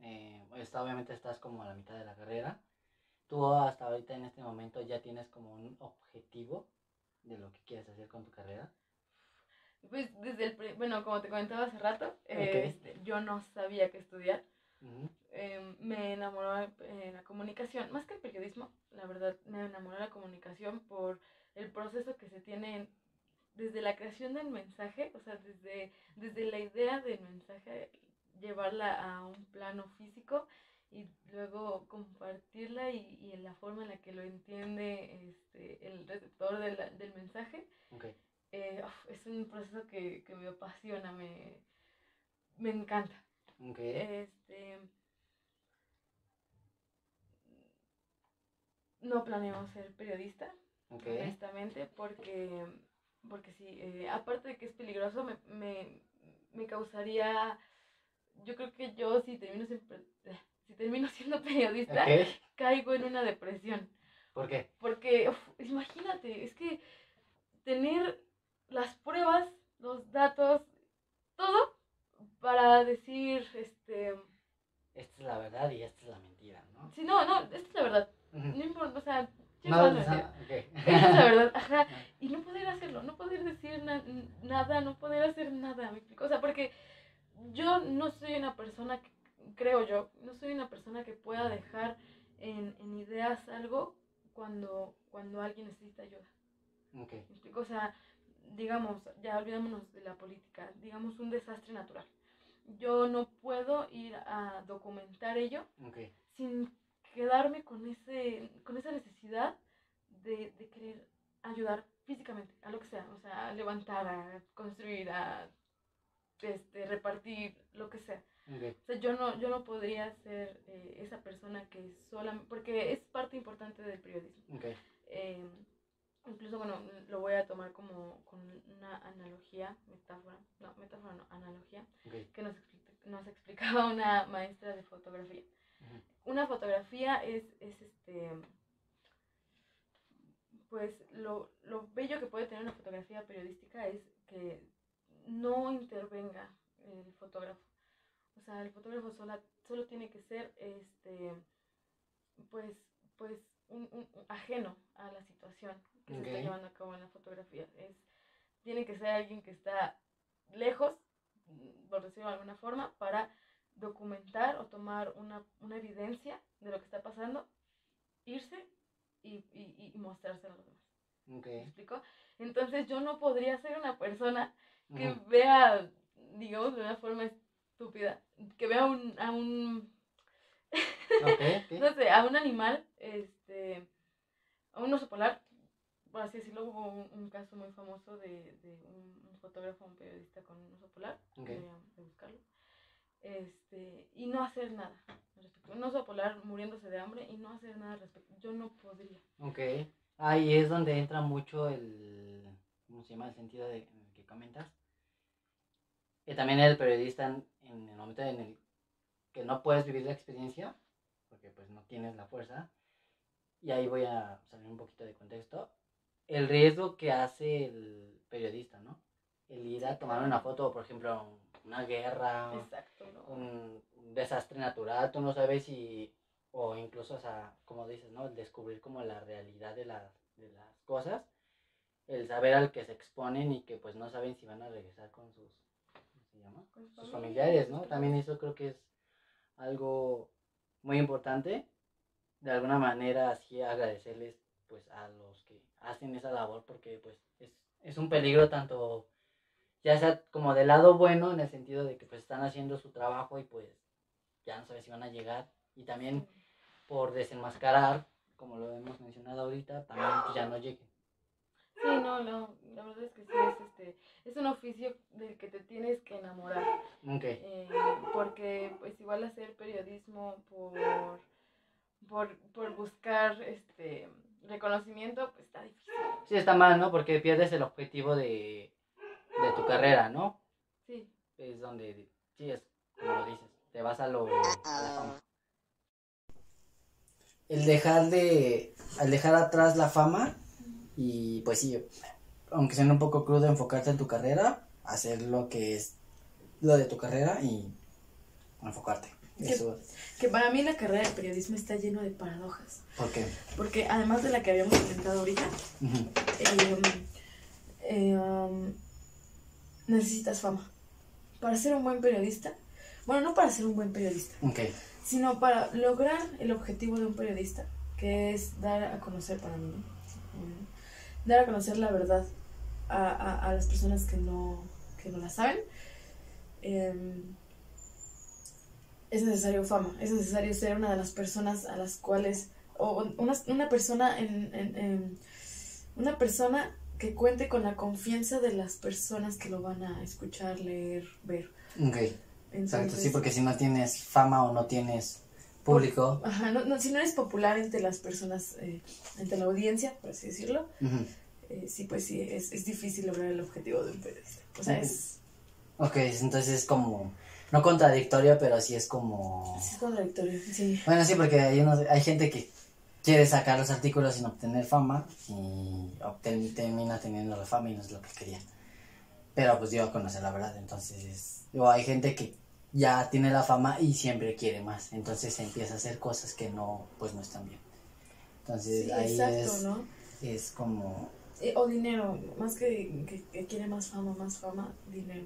eh, está- obviamente estás como a la mitad de la carrera. Tú hasta ahorita en este momento ya tienes como un objetivo de lo que quieres hacer con tu carrera. Pues desde el, bueno, como te comentaba hace rato, eh, este, yo no sabía qué estudiar. Ujú. Eh, me enamoró eh, la comunicación, más que el periodismo, la verdad, me enamoró la comunicación por el proceso que se tiene en- desde la creación del mensaje, o sea, desde, desde la idea del mensaje, llevarla a un plano físico y luego compartirla y, y en la forma en la que lo entiende este, el receptor de la- del mensaje. Eh, es un proceso que, que me apasiona, me, me encanta. Este. No planeo ser periodista, honestamente, porque, porque sí, eh, aparte de que es peligroso, me, me, me causaría. Yo creo que yo, si termino, siempre- (laughs) si termino siendo periodista, caigo en una depresión. ¿Por qué? Porque, uf, imagínate, es que tener las pruebas, los datos, todo para decir, este, Esta es la verdad y esta es la mentira, ¿no? sí, no, no, esta es la verdad. No importa, o sea, yo No, no, o no, sea, ok. esta es la verdad, (laughs) ajá, y no poder hacerlo, no poder decir na- nada, no poder hacer nada, me explico, o sea, porque yo no soy una persona, que, creo yo, no soy una persona que pueda dejar en, en ideas algo cuando, cuando alguien necesita ayuda. Ok. ¿Me explico? O sea, digamos, ya olvidémonos de la política, digamos un desastre natural. Yo no puedo ir a documentar ello Ok. sin quedarme con, ese, con esa necesidad de, de querer ayudar físicamente, a lo que sea, o sea, a levantar, a construir, a este, repartir, lo que sea. O sea, yo no, yo no podría ser eh, esa persona que sola, porque es parte importante del periodismo. Eh, incluso, bueno, lo voy a tomar como con una analogía, metáfora, no, metáfora no, analogía, que nos, expli- nos explicaba una maestra de fotografía. Una fotografía es, es este, pues lo, lo bello que puede tener una fotografía periodística es que no intervenga el fotógrafo. O sea, el fotógrafo sola, solo tiene que ser, este, pues, pues, un, un- un ajeno a la situación que se está llevando a cabo en la fotografía. Es, tiene que ser alguien que está lejos, por decirlo de alguna forma, para documentar o tomar una, una evidencia de lo que está pasando, irse y, y, y mostrárselo a los demás. Ok. ¿Me explico? Entonces yo no podría ser una persona que vea, digamos, de una forma estúpida, que vea un, a un, (laughs) Ok. ok. no sé, a un animal, este, a un oso polar, por así decirlo, hubo un, un caso muy famoso de, de un, un fotógrafo, un periodista con un oso polar, Ok. deberían de buscarlo, este, y no hacer nada al respecto. Un oso polar muriéndose de hambre y no hacer nada al respecto. Yo no podría. Ok. Ahí es donde entra mucho el. ¿Cómo se llama? El sentido de, en el que comentas. Que también el periodista, en, en el momento en el que no puedes vivir la experiencia, porque pues no tienes la fuerza, y ahí voy a salir un poquito de contexto. El riesgo que hace el periodista, ¿no? El ir a tomar una foto, por ejemplo, una guerra, Exacto, ¿no? un, un desastre natural, tú no sabes si, o incluso, o sea, como dices, ¿no? El descubrir como la realidad de las, de las cosas, el saber al que se exponen y que pues no saben si van a regresar con sus, ¿cómo se llama? Con sus familiares, ¿no? También eso creo que es algo muy importante. De alguna manera, así agradecerles pues a los que hacen esa labor porque pues es, es un peligro tanto ya sea como del lado bueno en el sentido de que pues están haciendo su trabajo y pues ya no sabes si van a llegar. Y también por desenmascarar como lo hemos mencionado ahorita también pues, ya no lleguen Sí, no, no, la verdad es que sí, es, este, es un oficio del que te tienes que enamorar, ok. Eh, porque pues igual hacer periodismo por, por, por buscar este reconocimiento, pues está difícil. sí está mal no porque pierdes el objetivo de, de tu carrera no Sí, es donde sí es como lo dices te vas a lo a la fama. El dejar de al dejar atrás la fama y pues sí aunque sea un poco crudo enfocarte en tu carrera hacer lo que es lo de tu carrera y enfocarte. ¿Qué? eso. que para mí la carrera de periodismo está lleno de paradojas, ¿por qué? porque además de la que habíamos comentado ahorita, eh, eh, um, necesitas fama. Para ser un buen periodista, bueno, no para ser un buen periodista, sino para lograr el objetivo de un periodista, que es dar a conocer para mí, ¿no? Dar a conocer la verdad a, a- a las personas que no, que no la saben. Em, es necesario fama, es necesario ser una de las personas a las cuales, o una, una persona en, en- en- una persona que cuente con la confianza de las personas que lo van a escuchar, leer, ver. ok exacto sí porque si no tienes fama o no tienes público Ajá, no, no, si no eres popular entre las personas, eh, entre la audiencia, por así decirlo, eh, sí, pues sí, es, es difícil lograr el objetivo de un periodista. O sea, es, ok entonces es como no contradictorio pero sí es como sí es contradictorio, sí. Bueno, sí, porque hay, unos, hay gente que quiere sacar los artículos sin obtener fama y obten- termina teniendo la fama y no es lo que quería. Pero pues dio a conocer la verdad, entonces digo, hay gente que ya tiene la fama y siempre quiere más, entonces empieza a hacer cosas que no, pues no están bien. Entonces Sí, ahí exacto, es, ¿no? es como, Eh, o dinero, más que, que, que quiere más fama, más fama, dinero.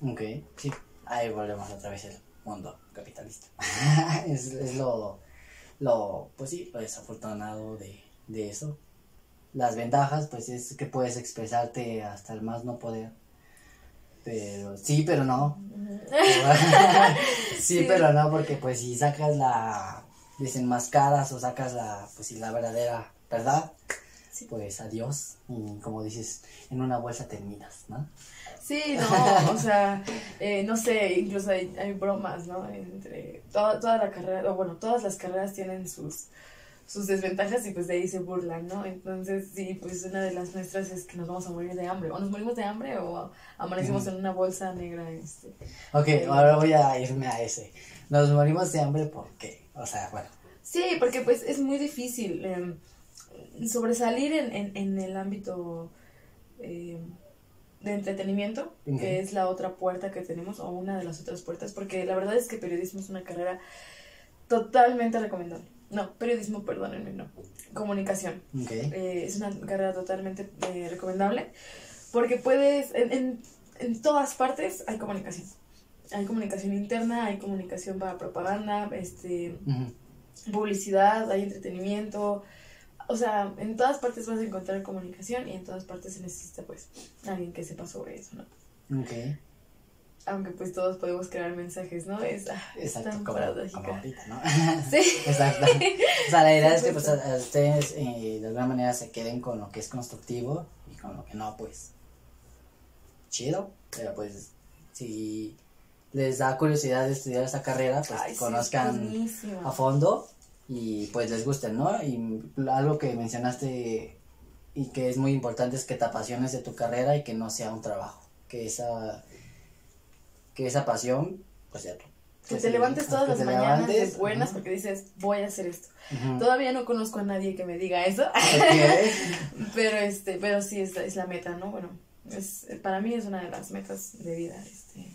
ok, sí, ahí volvemos otra vez al mundo capitalista. (laughs) es, es lo, lo, pues sí, lo desafortunado de, de eso. Las ventajas, pues es que puedes expresarte hasta el más no poder. Pero sí, pero no. (laughs) sí, pero no, porque pues si sacas la desenmascaras o sacas la, pues si la verdadera verdad, pues adiós. Y como dices, en una bolsa terminas, ¿no? Sí, (laughs) no, o sea, eh, no sé, incluso hay, hay bromas, ¿no? Entre toda, toda la carrera, o bueno, todas las carreras tienen sus, sus desventajas y pues de ahí se burlan, ¿no? Entonces, sí, pues una de las nuestras es que nos vamos a morir de hambre. O nos morimos de hambre o amanecemos en una bolsa negra. Este. Ok, eh, ahora voy a irme a ese. Nos morimos de hambre, ¿por qué? O sea, bueno. Sí, porque pues es muy difícil em, sobresalir en, en, en, el ámbito... Eh, de entretenimiento, que es la otra puerta que tenemos, o una de las otras puertas, porque la verdad es que periodismo es una carrera totalmente recomendable. No, periodismo, perdónenme, no. Comunicación. Eh, es una carrera totalmente eh, recomendable, porque puedes, en, en, en, todas partes hay comunicación. Hay comunicación interna, hay comunicación para propaganda, este, publicidad, hay entretenimiento, o sea, en todas partes vas a encontrar comunicación y en todas partes se necesita pues alguien que sepa sobre eso, ¿no? Ok. Aunque pues todos podemos crear mensajes, ¿no? Es, ah, Exacto, tan como, ahorita, ¿no? (laughs) sí. Exacto. O sea, la idea es que pues a, ustedes eh, de alguna manera se queden con lo que es constructivo y con lo que no, pues chido, pero pues si les da curiosidad de estudiar esta carrera, pues conozcan a fondo y pues les gusten, ¿no? Y algo que mencionaste y que es muy importante es que te apasiones de tu carrera y que no sea un trabajo, que esa que esa pasión, pues ya que te levantes todas las mañanas de buenas porque dices, voy a hacer esto. Todavía no conozco a nadie que me diga eso. (laughs) pero este, pero sí es, es la meta, ¿no? Bueno, es para mí es una de las metas de vida, este,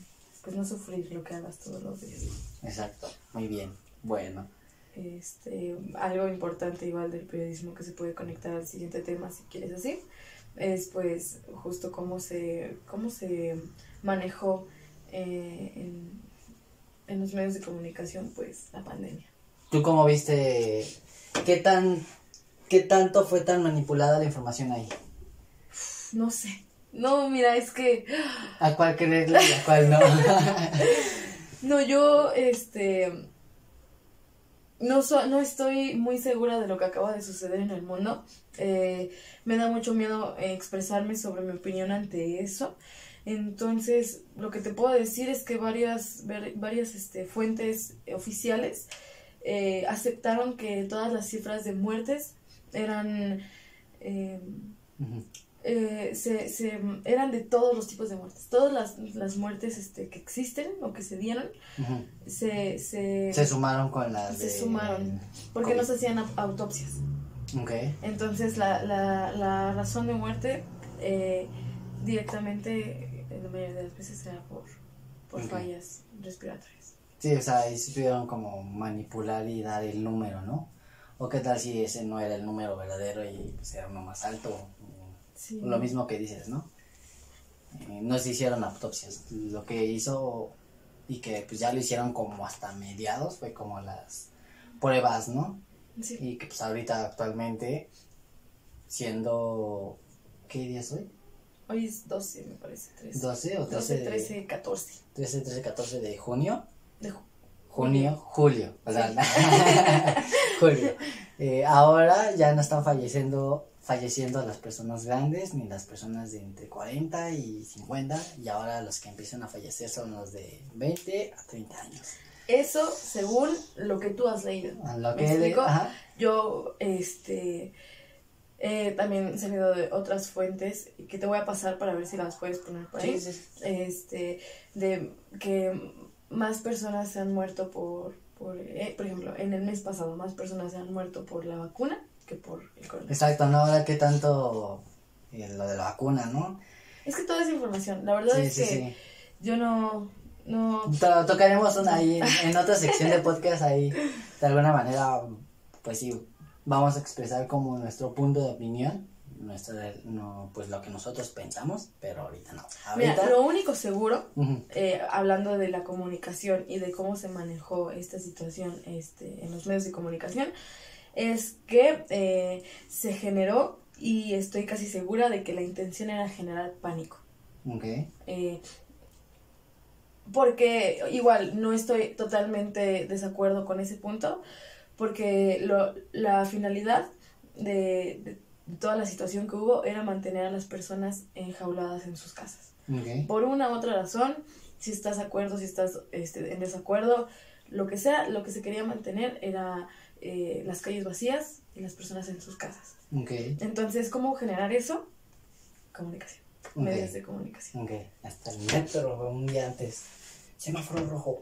pues no sufrir lo que hagas todos los días. Exacto. Muy bien. Bueno. Este, algo importante igual del periodismo que se puede conectar al siguiente tema si quieres así, es pues justo cómo se, cómo se manejó eh, en, en, los medios de comunicación pues la pandemia. ¿Tú cómo viste qué tan qué tanto fue tan manipulada la información ahí? No sé. No, mira, es que a cuál creerle y a cuál no. (laughs) no, yo este no, no estoy muy segura de lo que acaba de suceder en el mundo. Eh, me da mucho miedo expresarme sobre mi opinión ante eso. Entonces, lo que te puedo decir es que varias, varias este, fuentes oficiales eh, aceptaron que todas las cifras de muertes eran eh, eh, se, se, eran de todos los tipos de muertes. Todas las, las muertes este, que existen o que se dieron se, se, se, sumaron con las. Se sumaron. Porque no se hacían autopsias. Okay. Entonces, la, la, la razón de muerte eh, directamente, en la mayoría de las veces, era por, por fallas respiratorias. Sí, o sea, ahí se pudieron como manipular y dar el número, ¿no? O qué tal si ese no era el número verdadero y pues era uno más alto lo mismo que dices, ¿no? Eh, no se hicieron autopsias. Lo que hizo y que pues ya lo hicieron como hasta mediados fue como las pruebas, ¿no? Sí. Y que pues ahorita actualmente siendo ¿qué día es hoy? Hoy es 12, me parece, 13. 12 o 13 12, 13, 14. 13, 13, 14 de junio. De junio, julio, o sea, (laughs) julio. Eh, ahora ya no están falleciendo falleciendo las personas grandes ni las personas de entre 40 y 50 y ahora los que empiezan a fallecer son los de 20 a 30 años. Eso según lo que tú has leído. Lo que Yo, este, eh, también he salido de otras fuentes que te voy a pasar para ver si las puedes poner por ahí. Este, de que más personas se han muerto por, por, eh, por ejemplo, en el mes pasado más personas se han muerto por la vacuna que por el coronavirus. Exacto, no, ahora que tanto eh, lo de la vacuna, ¿no? Es que toda esa información, la verdad es que yo no... no... tocaremos una ahí en, otra sección de podcast ahí, de alguna manera, pues sí, vamos a expresar como nuestro punto de opinión nuestro, no, pues lo que nosotros pensamos, pero ahorita no. Mira, lo único seguro, eh, hablando de la comunicación y de cómo se manejó esta situación este, en los medios de comunicación, es que eh, se generó y estoy casi segura de que la intención era generar pánico. Ok. Eh, porque igual no estoy totalmente desacuerdo con ese punto, porque lo, la finalidad de, de toda la situación que hubo era mantener a las personas enjauladas en sus casas. Por una u otra razón, si estás de acuerdo, si estás este, en desacuerdo, lo que sea, lo que se quería mantener era eh, las calles vacías y las personas en sus casas. Ok. Entonces, ¿cómo generar eso? Comunicación, Ok. medios de comunicación. Ok. Hasta el metro un día antes. Semáforo rojo.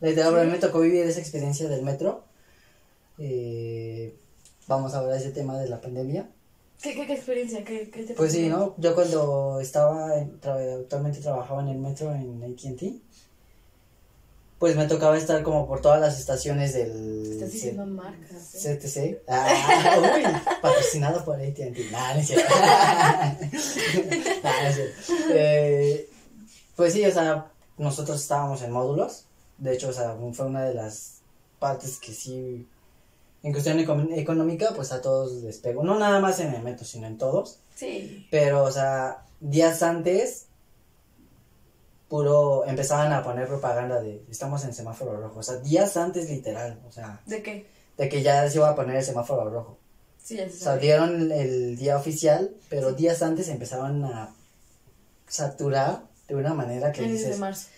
Literal, a mí me tocó vivir esa experiencia del metro. Eh, vamos a hablar de ese tema de la pandemia. ¿Qué, qué, qué experiencia? ¿Qué, qué te Pues sí? ¿no? Yo cuando estaba, tra- actualmente trabajaba en el metro en AT&T, pues me tocaba estar como por todas las estaciones del Estás C- diciendo marcas. ¿eh? CTC. Ah, uy, patrocinado por AT&T. Nah, no es cierto. (laughs) Nah, no es cierto. Eh, pues sí, o sea, nosotros estábamos en módulos. De hecho, o sea, fue una de las partes que sí, en cuestión econ- económica, pues a todos les pegó. No nada más en el metro, sino en todos. Sí. Pero, o sea, días antes, puro, empezaban a poner propaganda de, estamos en semáforo rojo. O sea, días antes literal, o sea, ¿De qué? de que ya se iba a poner el semáforo rojo. Sí, ya se O sea, dieron el día oficial, pero Sí. días antes empezaban a saturar de una manera que Inicios de dices, marzo.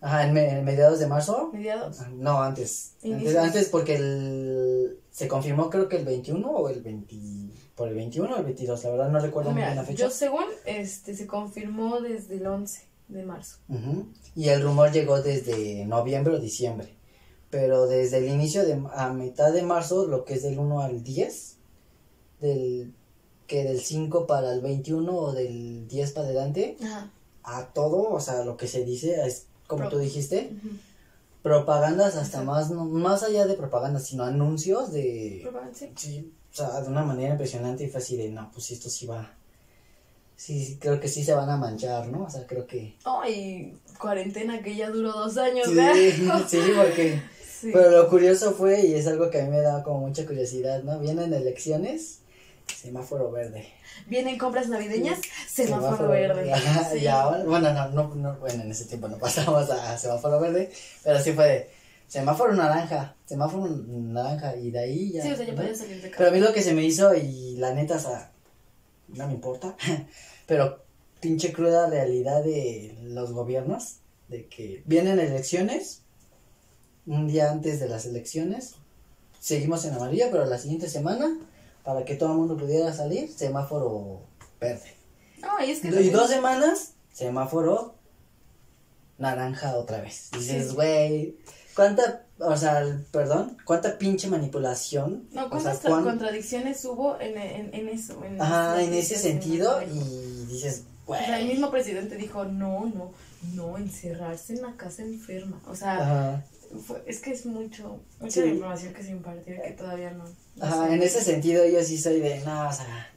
ajá, en, me- en mediados de marzo, Mediados. no, antes, antes, antes porque el, se confirmó creo que el 21 o el 20, por el 21 o el 22, la verdad no recuerdo muy bien la fecha. yo según este se confirmó desde el 11 de marzo. Y el rumor llegó desde noviembre o diciembre. Pero desde el inicio de a mitad de marzo, lo que es del 1 al 10, del que del 5 para el 21 o del 10 para adelante, Ajá. a todo, o sea, lo que se dice es como Pro- tú dijiste, propagandas hasta Exacto. más no- más allá de propagandas, sino anuncios de Propaganda, sí. o sea, de una manera impresionante y así de, no, pues esto sí va Sí, creo que sí se van a manchar, ¿no? O sea, creo que Ay, cuarentena que ya duró dos años, Sí, ¿verdad? (laughs) sí, porque (laughs) Sí. Pero lo curioso fue, y es algo que a mí me da como mucha curiosidad, ¿no? Vienen elecciones, semáforo verde. Vienen compras navideñas, semáforo verde. Ajá, Sí. Y ahora, bueno, no, no, no, bueno, en ese tiempo no (laughs) pasamos a semáforo verde, pero sí fue de semáforo naranja, semáforo naranja, y de ahí ya. Sí, o sea, ya ¿no? podías salir de casa. Pero a mí lo que se me hizo, y la neta, o sea, no me importa, pero pinche cruda realidad de los gobiernos, de que vienen elecciones, un día antes de las elecciones, seguimos en amarillo, pero la siguiente semana, para que todo el mundo pudiera salir, semáforo verde. No, y es que Y dos semanas, semáforo naranja otra vez. Dices, Sí. güey, cuánta, o sea, perdón, cuánta pinche manipulación. No, o ¿cuántas sea, cuán- contradicciones hubo en, en, en eso? En Ajá, en ese sentido, en- y dices, O sea, el mismo presidente dijo, no, no, no, encerrarse en la casa enferma. O sea, fue- es que es mucho, mucha Sí. información que se impartió que todavía no. no ajá, sé. en ese sentido yo sí soy de, no, o sea,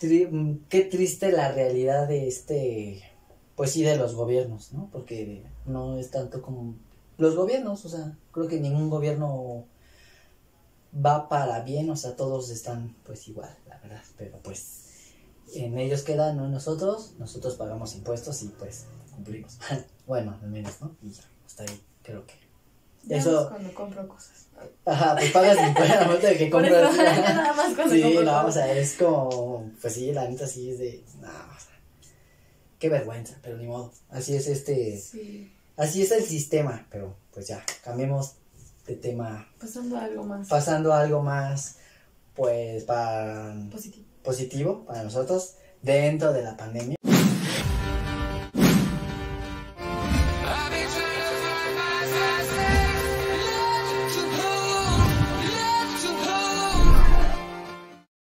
tri- qué triste la realidad de este, pues sí, de los gobiernos, ¿no? Porque no es tanto como los gobiernos, o sea, creo que ningún gobierno va para bien, o sea, todos están pues igual, la verdad, pero pues en ellos queda, no en nosotros, nosotros pagamos impuestos y pues cumplimos. (laughs) bueno, al menos, ¿no? Y ya, hasta ahí creo que. Ya eso- cuando compro cosas. Ajá, pues pagas impuestos momento de que (laughs) compras. (laughs) eso, nada más cuando Sí, compro no, o sea, es como, pues sí, la neta sí es de, no, o sea, qué vergüenza, pero ni modo. Así es este, Sí, así es el sistema, pero pues ya, cambiemos de tema, pasando a algo más pasando a algo más, pues, para positivo. Positivo para nosotros dentro de la pandemia.